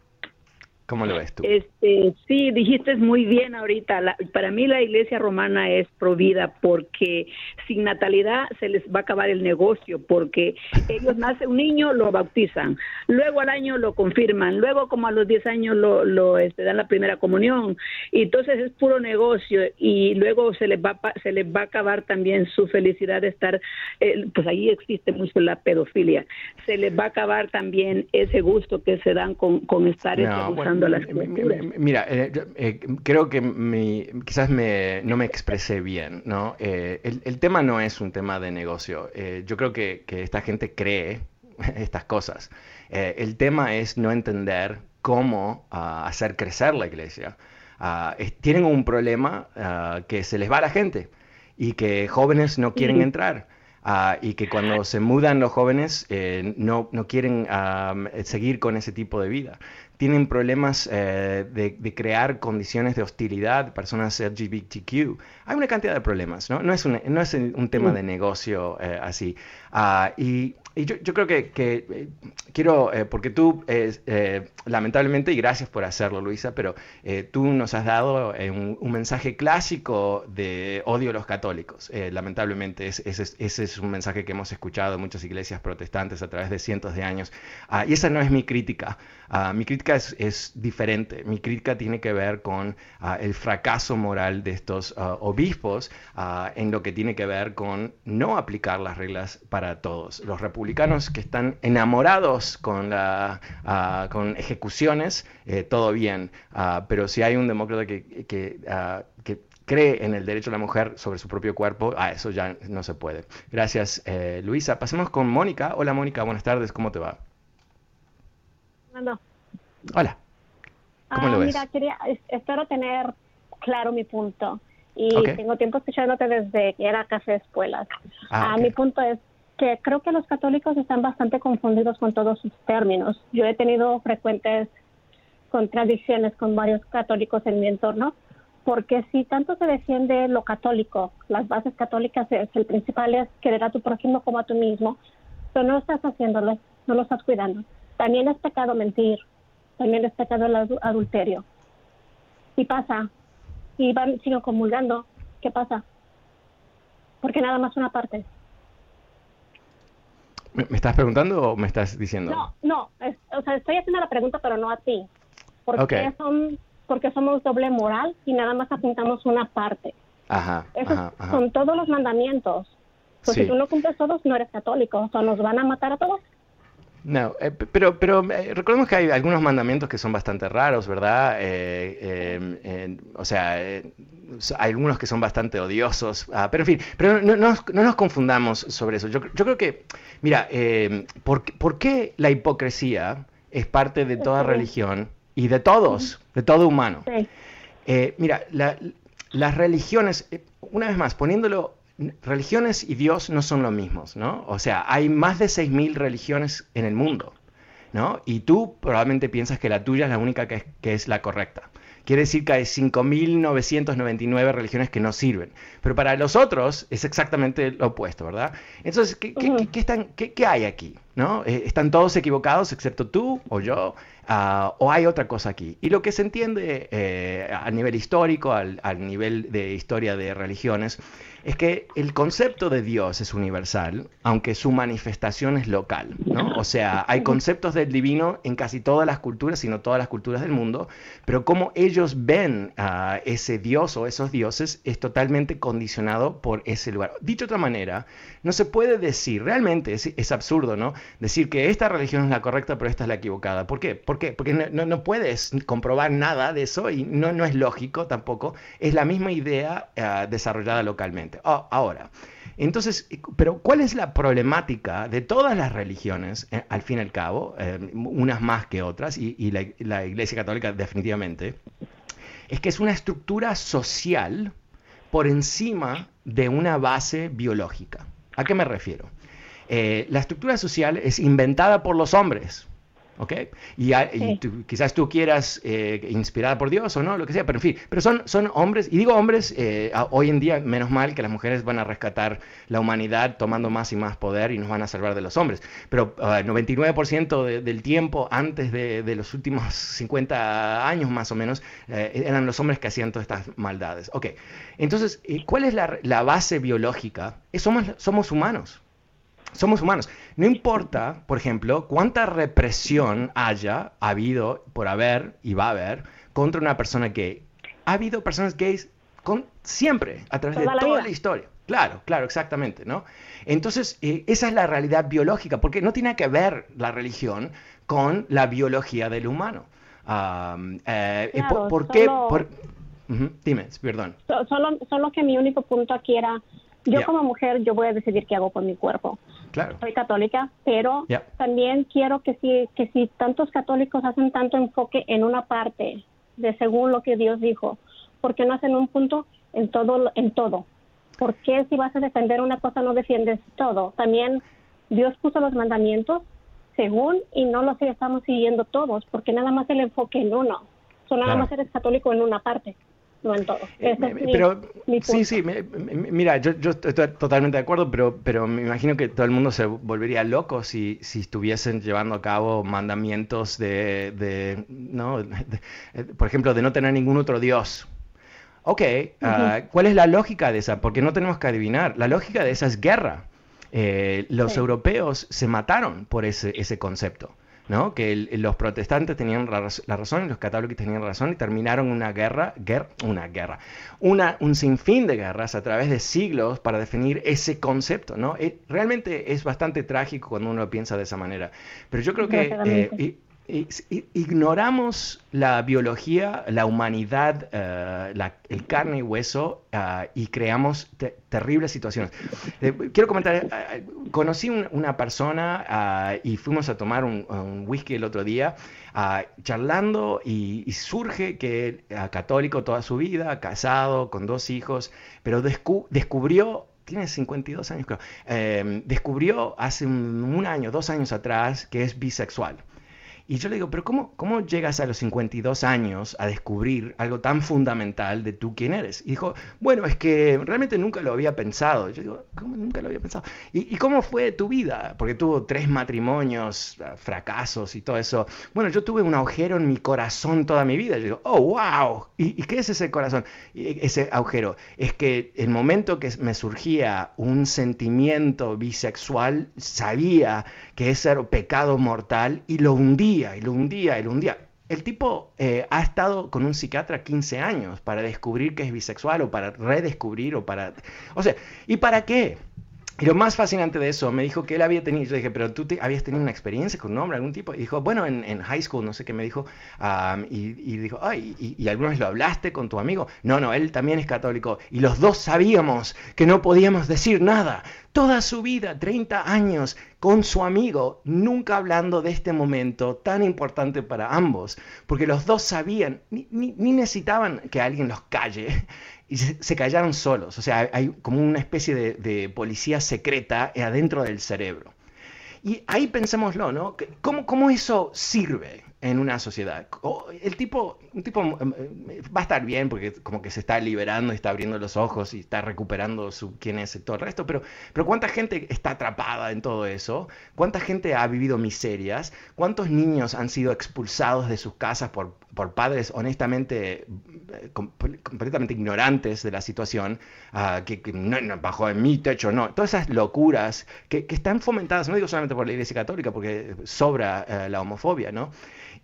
¿Cómo lo ves tú? Este, sí, dijiste muy bien ahorita. para mí la iglesia romana es provida porque sin natalidad se les va a acabar el negocio porque ellos nace un niño, lo bautizan, luego al año lo confirman, luego como a los 10 años lo, lo este, dan la primera comunión y entonces es puro negocio y luego se les va se les va a acabar también su felicidad de estar, eh, pues ahí existe mucho la pedofilia, se les va a acabar también ese gusto que se dan con, con estar no, Mira, eh, eh, creo que quizás no me expresé bien, ¿no? Eh, el, tema no es un tema de negocio. yo creo que, esta gente cree [LAUGHS] estas cosas. el tema es no entender cómo ah, hacer crecer la iglesia. Ah, tienen un problema ah, que se les va a la gente y que jóvenes no quieren entrar. ah, y que cuando se mudan los jóvenes eh, no, no quieren seguir con ese tipo de vida tienen problemas eh, de, crear condiciones de hostilidad, personas LGBTQ. Hay una cantidad de problemas, ¿no? No es un, no es un tema de negocio eh, así. Ah, y y yo, yo creo que, que eh, quiero, eh, porque tú, eh, lamentablemente, y gracias por hacerlo, Luisa, pero tú nos has dado un, un, mensaje clásico de odio a los católicos. lamentablemente, ese es, un mensaje que hemos escuchado en muchas iglesias protestantes a través de cientos de años. Ah, y esa no es mi crítica. Ah, mi crítica es, es, diferente. Mi crítica tiene que ver con ah, el fracaso moral de estos obispos en lo que tiene que ver con no aplicar las reglas para todos. Los republicanos que están enamorados con, la, ah, con ejecuciones, eh, todo bien, ah, pero si hay un demócrata que, ah, que, cree en el derecho de la mujer sobre su propio cuerpo, a eso ya no se puede. Gracias, eh, Luisa. Pasemos con Mónica. Hola, Mónica, buenas tardes, ¿cómo te va? Hola. ¿Cómo lo ves? Mira, quería, espero tener claro mi punto y tengo tiempo escuchándote desde que era Café Espuelas. Ah, Mi punto es que creo que los católicos están bastante confundidos con todos sus términos. Yo he tenido frecuentes contradicciones con varios católicos en mi entorno, porque si tanto se defiende lo católico, las bases católicas, es, el principal es querer a tu prójimo como a tú mismo, pero no estás haciéndolo, no lo estás cuidando. También es pecado mentir, también es pecado el adulterio. Y pasa, y van, siguen comulgando, ¿qué pasa? Porque nada más una parte. ¿Me, estás preguntando o me estás diciendo? No, no, o sea, estoy haciendo la pregunta, pero no a ti. Porque, son, porque somos doble moral y nada más apuntamos una parte. Ajá, Esos son todos los mandamientos. Pues si tú no cumples todos, no eres católico. O sea, nos van a matar a todos. No, eh, pero, pero eh, recordemos que hay algunos mandamientos que son bastante raros, ¿verdad? Eh, o sea, hay algunos que son bastante odiosos, ah, pero en fin, pero no, nos confundamos sobre eso. Yo, creo que, mira, ¿por, ¿por, qué la hipocresía es parte de toda religión y de todos, de todo humano? mira, las religiones, una vez más, poniéndolo religiones y Dios no son lo mismos, ¿no? O sea, hay más de 6.000 religiones en el mundo, ¿no? Y tú probablemente piensas que la tuya es la única que es, la correcta. Quiere decir que hay 5.999 religiones que no sirven. Pero para los otros es exactamente lo opuesto, ¿verdad? Entonces, ¿qué, están, qué, hay aquí? ¿no? Eh, ¿Están todos equivocados excepto tú o yo? Ah, ¿O hay otra cosa aquí? Y lo que se entiende eh, a nivel histórico, al, al nivel de historia de religiones, es que el concepto de Dios es universal, aunque su manifestación es local, ¿no? O sea, hay conceptos del divino en casi todas las culturas, sino todas las culturas del mundo, pero como ellos ven a ese Dios o esos dioses es totalmente condicionado por ese lugar. Dicho de otra manera, no se puede decir, realmente es, absurdo, ¿no? Decir que esta religión es la correcta, pero esta es la equivocada. ¿Por qué? ¿Por qué? Porque no, puedes comprobar nada de eso y no, no es lógico tampoco. Es la misma idea ah, desarrollada localmente. Ah, ahora, entonces, pero ¿cuál es la problemática de todas las religiones, eh, al fin y al cabo, eh, unas más que otras, y, la, Iglesia Católica definitivamente, es que es una estructura social por encima de una base biológica. ¿A qué me refiero? Eh, la estructura social es inventada por los hombres. ¿Ok? Y, quizás tú quieras, eh, inspirada por Dios o no, lo que sea, pero en fin, pero son, son hombres, y digo hombres, eh, hoy en día, menos mal que las mujeres van a rescatar la humanidad tomando más y más poder y nos van a salvar de los hombres, pero uh, el 99% del tiempo antes de, los últimos 50 años más o menos, eh, eran los hombres que hacían todas estas maldades. Ok, entonces, ¿cuál es la, la base biológica? somos, somos humanos somos humanos. No importa, por ejemplo, cuánta represión haya habido por haber y va a haber contra una persona gay. Ha habido personas gays con, siempre, a través de toda la historia. Claro, claro, exactamente, ¿no? Entonces, eh, esa es la realidad biológica, porque no tiene que ver la religión con la biología del humano. Eh, por, qué? Dime, perdón. solo, solo que mi único punto aquí era yo como mujer, yo voy a decidir qué hago con mi cuerpo. Claro. Soy católica, pero también quiero que si, que si tantos católicos hacen tanto enfoque en una parte de según lo que Dios dijo, ¿por qué no hacen un punto en todo? En todo? ¿Por qué si vas a defender una cosa no defiendes todo? También Dios puso los mandamientos según y no los estamos siguiendo todos, porque nada más el enfoque en uno. O nada más eres católico en una parte no en todo. Eh, pero sí, sí, mira, yo, estoy totalmente de acuerdo, pero, pero me imagino que todo el mundo se volvería loco si, si estuviesen llevando a cabo mandamientos de, ¿no? [LAUGHS] por ejemplo, de no tener ningún otro Dios. Ok, ah, ¿cuál es la lógica de esa? Porque no tenemos que adivinar. La lógica de esa es guerra. Eh, los europeos se mataron por ese, ese concepto. ¿No? que los protestantes tenían la, razón y los católicos tenían razón y terminaron una guerra, una guerra, una, un sinfín de guerras a través de siglos para definir ese concepto. ¿no? Eh, realmente es bastante trágico cuando uno piensa de esa manera. Pero yo creo que ignoramos la biología, la humanidad, eh, el carne y hueso eh, y creamos terribles situaciones. Eh, quiero comentar, conocí una persona y fuimos a tomar un, whisky el otro día, charlando y, surge que católico toda su vida, casado, con dos hijos, pero descubrió tiene 52 años creo, descubrió hace un, año, dos años atrás que es bisexual. Y yo le digo, pero ¿cómo, ¿cómo llegas a los 52 años a descubrir algo tan fundamental de tú quién eres? Y dijo, bueno, es que realmente nunca lo había pensado. Yo digo, ¿cómo nunca lo había pensado? ¿Y, cómo fue tu vida? Porque tuvo tres matrimonios, ah, fracasos y todo eso. Bueno, yo tuve un agujero en mi corazón toda mi vida. Yo digo, oh, wow. ¿Y, qué es ese corazón? ese agujero. Es que el momento que me surgía un sentimiento bisexual, sabía que ese era pecado mortal y lo hundí y y. El tipo eh, ha estado con un psiquiatra 15 años para descubrir que es bisexual o para redescubrir o para... O sea, ¿y para qué? Y lo más fascinante de eso, me dijo que él había tenido, yo dije, pero tú habías tenido una experiencia con un hombre, algún tipo, y dijo, bueno, en, high school, no sé qué me dijo, y, dijo, ay, y, y, alguna vez lo hablaste con tu amigo? No, no, él también es católico, y los dos sabíamos que no podíamos decir nada. Toda su vida, 30 años, con su amigo, nunca hablando de este momento tan importante para ambos, porque los dos sabían, ni, ni necesitaban que alguien los calle, y se, callaron solos. O sea, hay como una especie de, policía secreta adentro del cerebro. Y ahí pensémoslo, ¿no? ¿Cómo, ¿Cómo, eso sirve en una sociedad? El tipo, un tipo em, em, va a estar bien porque como que se está liberando y está abriendo los ojos y está recuperando su quién es todo el resto, pero, pero ¿cuánta gente está atrapada en todo eso? ¿Cuánta gente ha vivido miserias? ¿Cuántos niños han sido expulsados de sus casas por por padres honestamente eh, completamente ignorantes de la situación, ah, que, no, bajo en mi techo, no, todas esas locuras que, están fomentadas, no digo solamente por la Iglesia Católica, porque sobra eh, la homofobia, ¿no?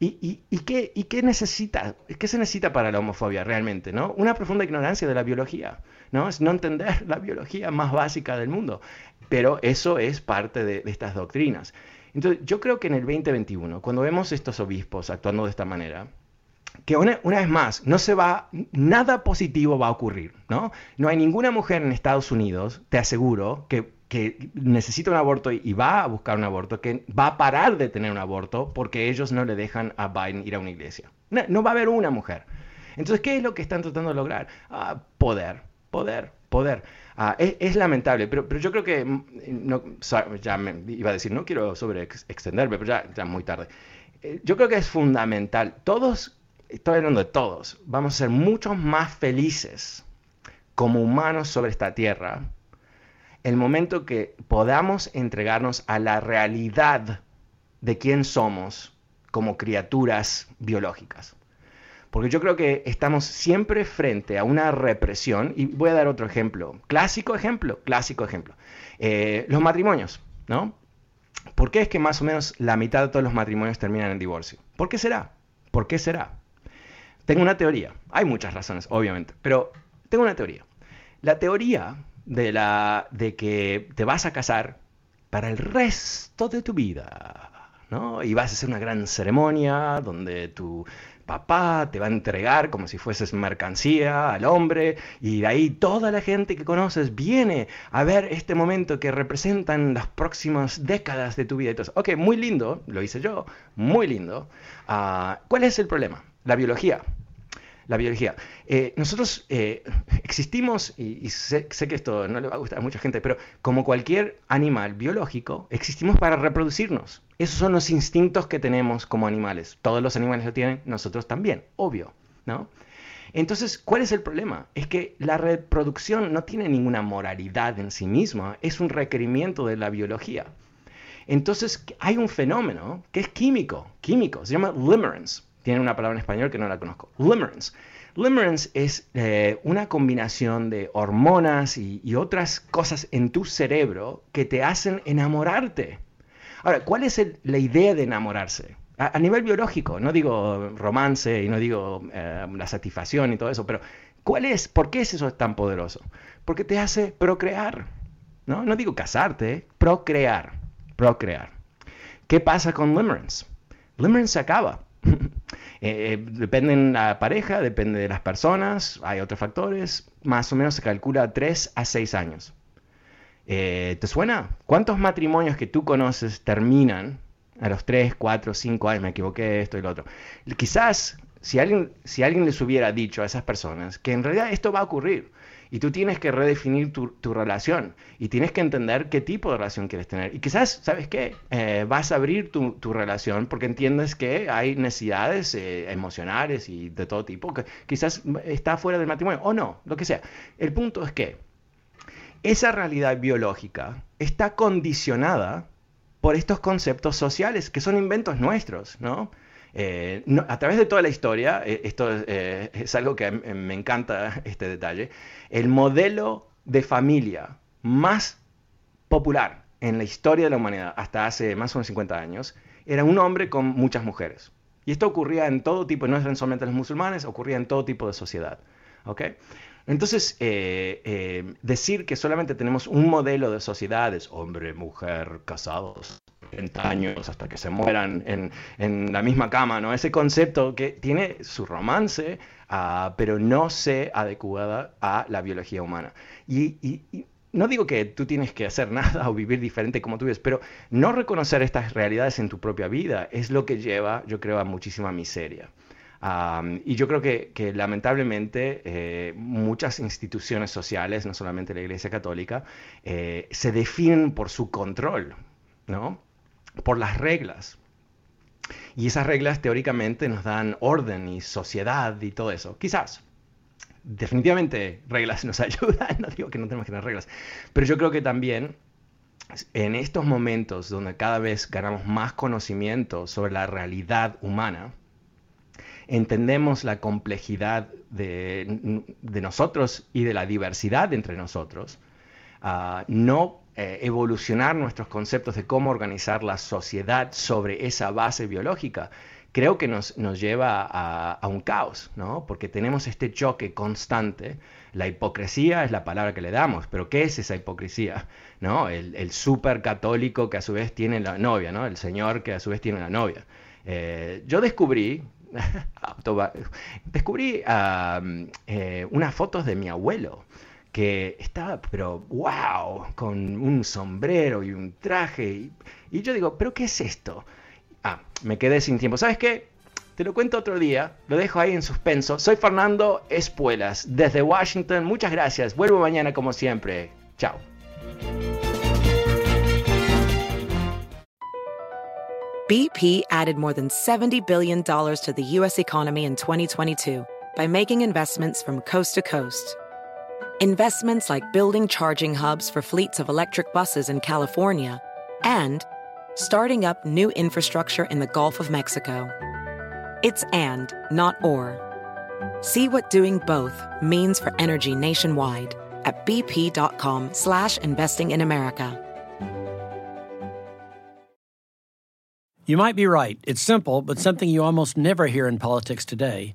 ¿Y, y, qué, ¿Y qué necesita? ¿Qué se necesita para la homofobia realmente? ¿no? Una profunda ignorancia de la biología, ¿no? Es no entender la biología más básica del mundo. Pero eso es parte de, de estas doctrinas. Entonces, yo creo que en el 2021, cuando vemos estos obispos actuando de esta manera, que una, vez más, no se va, nada positivo va a ocurrir, ¿no? No hay ninguna mujer en Estados Unidos, te aseguro, que, necesita un aborto y va a buscar un aborto, que va a parar de tener un aborto porque ellos no le dejan a Biden ir a una iglesia. No, va a haber una mujer. Entonces, ¿qué es lo que están tratando de lograr? Ah, poder, poder, poder. Ah, es, lamentable, pero, pero yo creo que, mm, no, ya me iba a decir, no quiero sobre extenderme, pero ya, ya muy tarde. Eh, yo creo que es fundamental. Todos estoy hablando de todos, vamos a ser mucho más felices como humanos sobre esta tierra el momento que podamos entregarnos a la realidad de quién somos como criaturas biológicas. Porque yo creo que estamos siempre frente a una represión, y voy a dar otro ejemplo, clásico ejemplo, clásico ejemplo. Eh, los matrimonios, ¿no? ¿Por qué es que más o menos la mitad de todos los matrimonios terminan en divorcio? ¿Por qué será? ¿Por qué será? Tengo una teoría. Hay muchas razones, obviamente, pero tengo una teoría. La teoría de, la, de que te vas a casar para el resto de tu vida, ¿no? Y vas a hacer una gran ceremonia donde tu papá te va a entregar como si fueses mercancía al hombre y de ahí toda la gente que conoces viene a ver este momento que representan las próximas décadas de tu vida. Ok, muy lindo, lo hice yo, muy lindo. Ah, ¿Cuál es el problema? La biología. La biología. Eh, nosotros eh, existimos, y, sé, que esto no le va a gustar a mucha gente, pero como cualquier animal biológico, existimos para reproducirnos. Esos son los instintos que tenemos como animales. Todos los animales lo tienen, nosotros también, obvio, ¿no? Entonces, ¿cuál es el problema? Es que la reproducción no tiene ninguna moralidad en sí misma, es un requerimiento de la biología. Entonces, hay un fenómeno que es químico, químico, se llama limerence. Tiene una palabra en español que no la conozco. Limerence. Limerence es eh, una combinación de hormonas y, otras cosas en tu cerebro que te hacen enamorarte. Ahora, ¿cuál es la idea de enamorarse? A, nivel biológico, no digo romance y no digo eh, la satisfacción y todo eso, pero ¿cuál es? ¿Por qué es tan poderoso? Porque te hace procrear. No, no digo casarte, procrear. Procrear. ¿Qué pasa con limerence? Limerence se acaba. [LAUGHS] Eh, depende de la pareja, depende de las personas, hay otros factores. Más o menos se calcula 3 a 6 años. Eh, ¿Te suena? ¿Cuántos matrimonios que tú conoces terminan a los 3, 4, 5 años? Me equivoqué, esto y lo otro. Quizás si alguien, si alguien les hubiera dicho a esas personas que en realidad esto va a ocurrir, y tú tienes que redefinir tu, relación y tienes que entender qué tipo de relación quieres tener. Y quizás, ¿sabes qué? Eh, vas a abrir tu, relación porque entiendes que hay necesidades eh, emocionales y de todo tipo que quizás está fuera del matrimonio o no, lo que sea. El punto es que esa realidad biológica está condicionada por estos conceptos sociales que son inventos nuestros, ¿no? Eh, a través de toda la historia, eh, esto eh, es algo que me encanta [LAUGHS] este detalle, el modelo de familia más popular en la historia de la humanidad hasta hace más o menos 50 años era un hombre con muchas mujeres. Y esto ocurría en todo tipo, no es solamente los musulmanes, ocurría en todo tipo de sociedad. Entonces, decir que solamente tenemos un modelo de sociedades, hombre, mujer, casados, años hasta que se mueran en, la misma cama, ¿no? Ese concepto que tiene su romance, ah, pero no se adecuada a la biología humana. Y, no digo que tú tienes que hacer [LAUGHS] nada o vivir diferente como tú vives, pero no reconocer estas realidades en tu propia vida es lo que lleva, yo creo, a muchísima miseria. y yo creo que, lamentablemente eh, muchas instituciones sociales, no solamente la Iglesia Católica, eh, se definen por su control, ¿no? Por las reglas. Y esas reglas teóricamente nos dan orden y sociedad y todo eso. Quizás. Definitivamente reglas [LAUGHS] nos ayudan, no digo que no tenemos que tener reglas, pero yo creo que también en estos momentos donde cada vez ganamos más conocimiento sobre la realidad humana, entendemos la complejidad de, nosotros y de la diversidad entre nosotros, uh, no eh, evolucionar nuestros conceptos de cómo organizar la sociedad sobre esa base biológica, creo que nos, lleva a, un caos, ¿no? Porque tenemos este choque constante. La hipocresía es la palabra que le damos, pero ¿qué es esa hipocresía? ¿No? El, el super católico que a su vez tiene la novia, ¿no? El señor que a su vez tiene la novia. Eh, yo descubrí, [LAUGHS] descubrí eh, unas fotos de mi abuelo que estaba, pero wow, con un sombrero y un traje. Y, yo digo, ¿pero qué es esto? Ah, me quedé sin tiempo. ¿Sabes qué? Te lo cuento otro día, lo dejo ahí en suspenso. Soy Fernando Espuelas, desde Washington. Muchas gracias. Vuelvo mañana como siempre. Chao. BP added more than $70 billion to the U.S. economy in 2022 by making investments from coast to coast. Investments like building charging hubs for fleets of electric buses in California, and starting up new infrastructure in the Gulf of Mexico. It's and, not or. See what doing both means for energy nationwide at bp.com slash investing in America. You might be right. It's simple, but something you almost never hear in politics today,